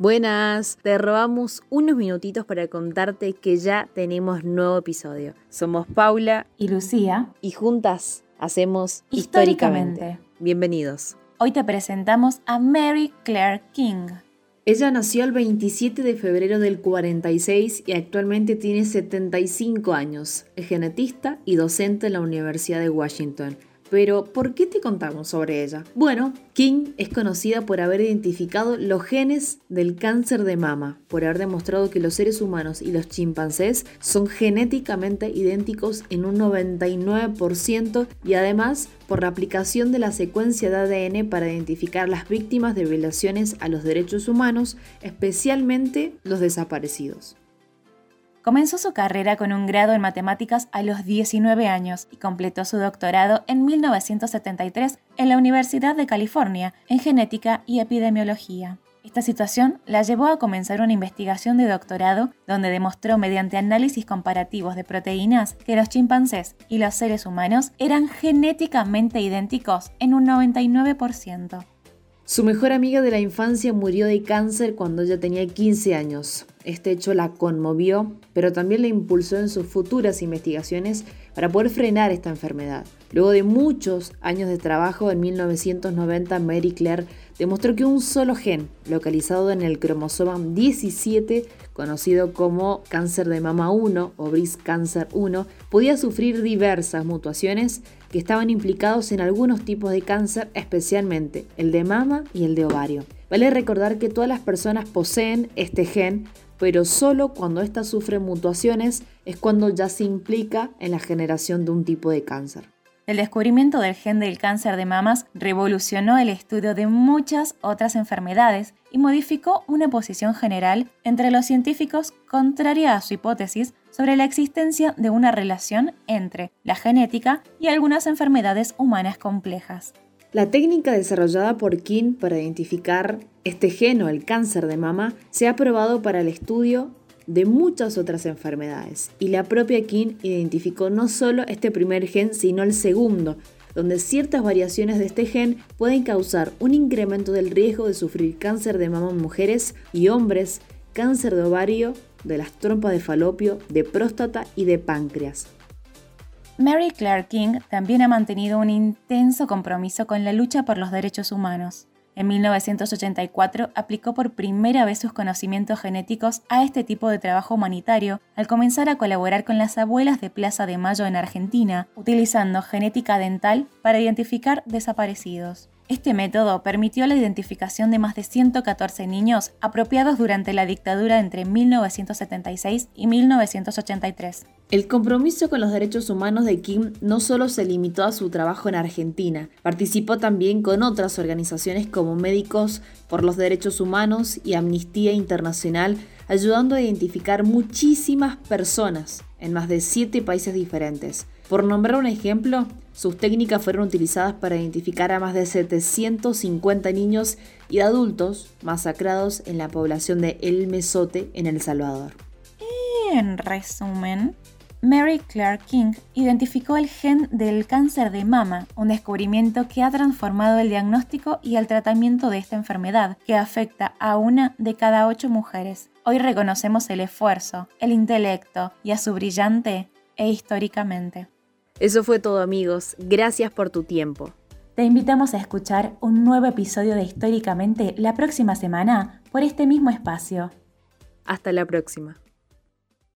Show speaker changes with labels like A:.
A: Buenas, te robamos unos minutitos para contarte que ya tenemos nuevo episodio. Somos Paula
B: y Lucía
A: y juntas hacemos
B: históricamente.
A: históricamente. Bienvenidos.
B: Hoy te presentamos a Mary Claire King.
A: Ella nació el 27 de febrero del 46 y actualmente tiene 75 años. Es genetista y docente en la Universidad de Washington. Pero, ¿por qué te contamos sobre ella? Bueno, King es conocida por haber identificado los genes del cáncer de mama, por haber demostrado que los seres humanos y los chimpancés son genéticamente idénticos en un 99% y además por la aplicación de la secuencia de ADN para identificar las víctimas de violaciones a los derechos humanos, especialmente los desaparecidos.
B: Comenzó su carrera con un grado en matemáticas a los 19 años y completó su doctorado en 1973 en la Universidad de California en genética y epidemiología. Esta situación la llevó a comenzar una investigación de doctorado donde demostró mediante análisis comparativos de proteínas que los chimpancés y los seres humanos eran genéticamente idénticos en un 99%.
A: Su mejor amiga de la infancia murió de cáncer cuando ella tenía 15 años. Este hecho la conmovió, pero también la impulsó en sus futuras investigaciones para poder frenar esta enfermedad. Luego de muchos años de trabajo, en 1990 Mary Claire demostró que un solo gen, localizado en el cromosoma 17, conocido como cáncer de mama 1 o breast cancer 1, podía sufrir diversas mutuaciones que estaban implicados en algunos tipos de cáncer, especialmente el de mama y el de ovario. Vale recordar que todas las personas poseen este gen, pero solo cuando ésta sufre mutuaciones es cuando ya se implica en la generación de un tipo de cáncer.
B: El descubrimiento del gen del cáncer de mamas revolucionó el estudio de muchas otras enfermedades y modificó una posición general entre los científicos contraria a su hipótesis sobre la existencia de una relación entre la genética y algunas enfermedades humanas complejas.
A: La técnica desarrollada por King para identificar este gen o el cáncer de mama se ha probado para el estudio de muchas otras enfermedades y la propia King identificó no solo este primer gen sino el segundo, donde ciertas variaciones de este gen pueden causar un incremento del riesgo de sufrir cáncer de mama en mujeres y hombres, cáncer de ovario, de las trompas de falopio, de próstata y de páncreas.
B: Mary Claire King también ha mantenido un intenso compromiso con la lucha por los derechos humanos. En 1984 aplicó por primera vez sus conocimientos genéticos a este tipo de trabajo humanitario al comenzar a colaborar con las abuelas de Plaza de Mayo en Argentina, utilizando genética dental para identificar desaparecidos. Este método permitió la identificación de más de 114 niños apropiados durante la dictadura entre 1976 y 1983.
A: El compromiso con los derechos humanos de Kim no solo se limitó a su trabajo en Argentina, participó también con otras organizaciones como Médicos por los Derechos Humanos y Amnistía Internacional, ayudando a identificar muchísimas personas en más de siete países diferentes. Por nombrar un ejemplo, sus técnicas fueron utilizadas para identificar a más de 750 niños y adultos masacrados en la población de El Mesote, en El Salvador.
B: En resumen, Mary Claire King identificó el gen del cáncer de mama, un descubrimiento que ha transformado el diagnóstico y el tratamiento de esta enfermedad, que afecta a una de cada ocho mujeres. Hoy reconocemos el esfuerzo, el intelecto y a su brillante e históricamente.
A: Eso fue todo amigos, gracias por tu tiempo.
B: Te invitamos a escuchar un nuevo episodio de Históricamente la próxima semana por este mismo espacio.
A: Hasta la próxima.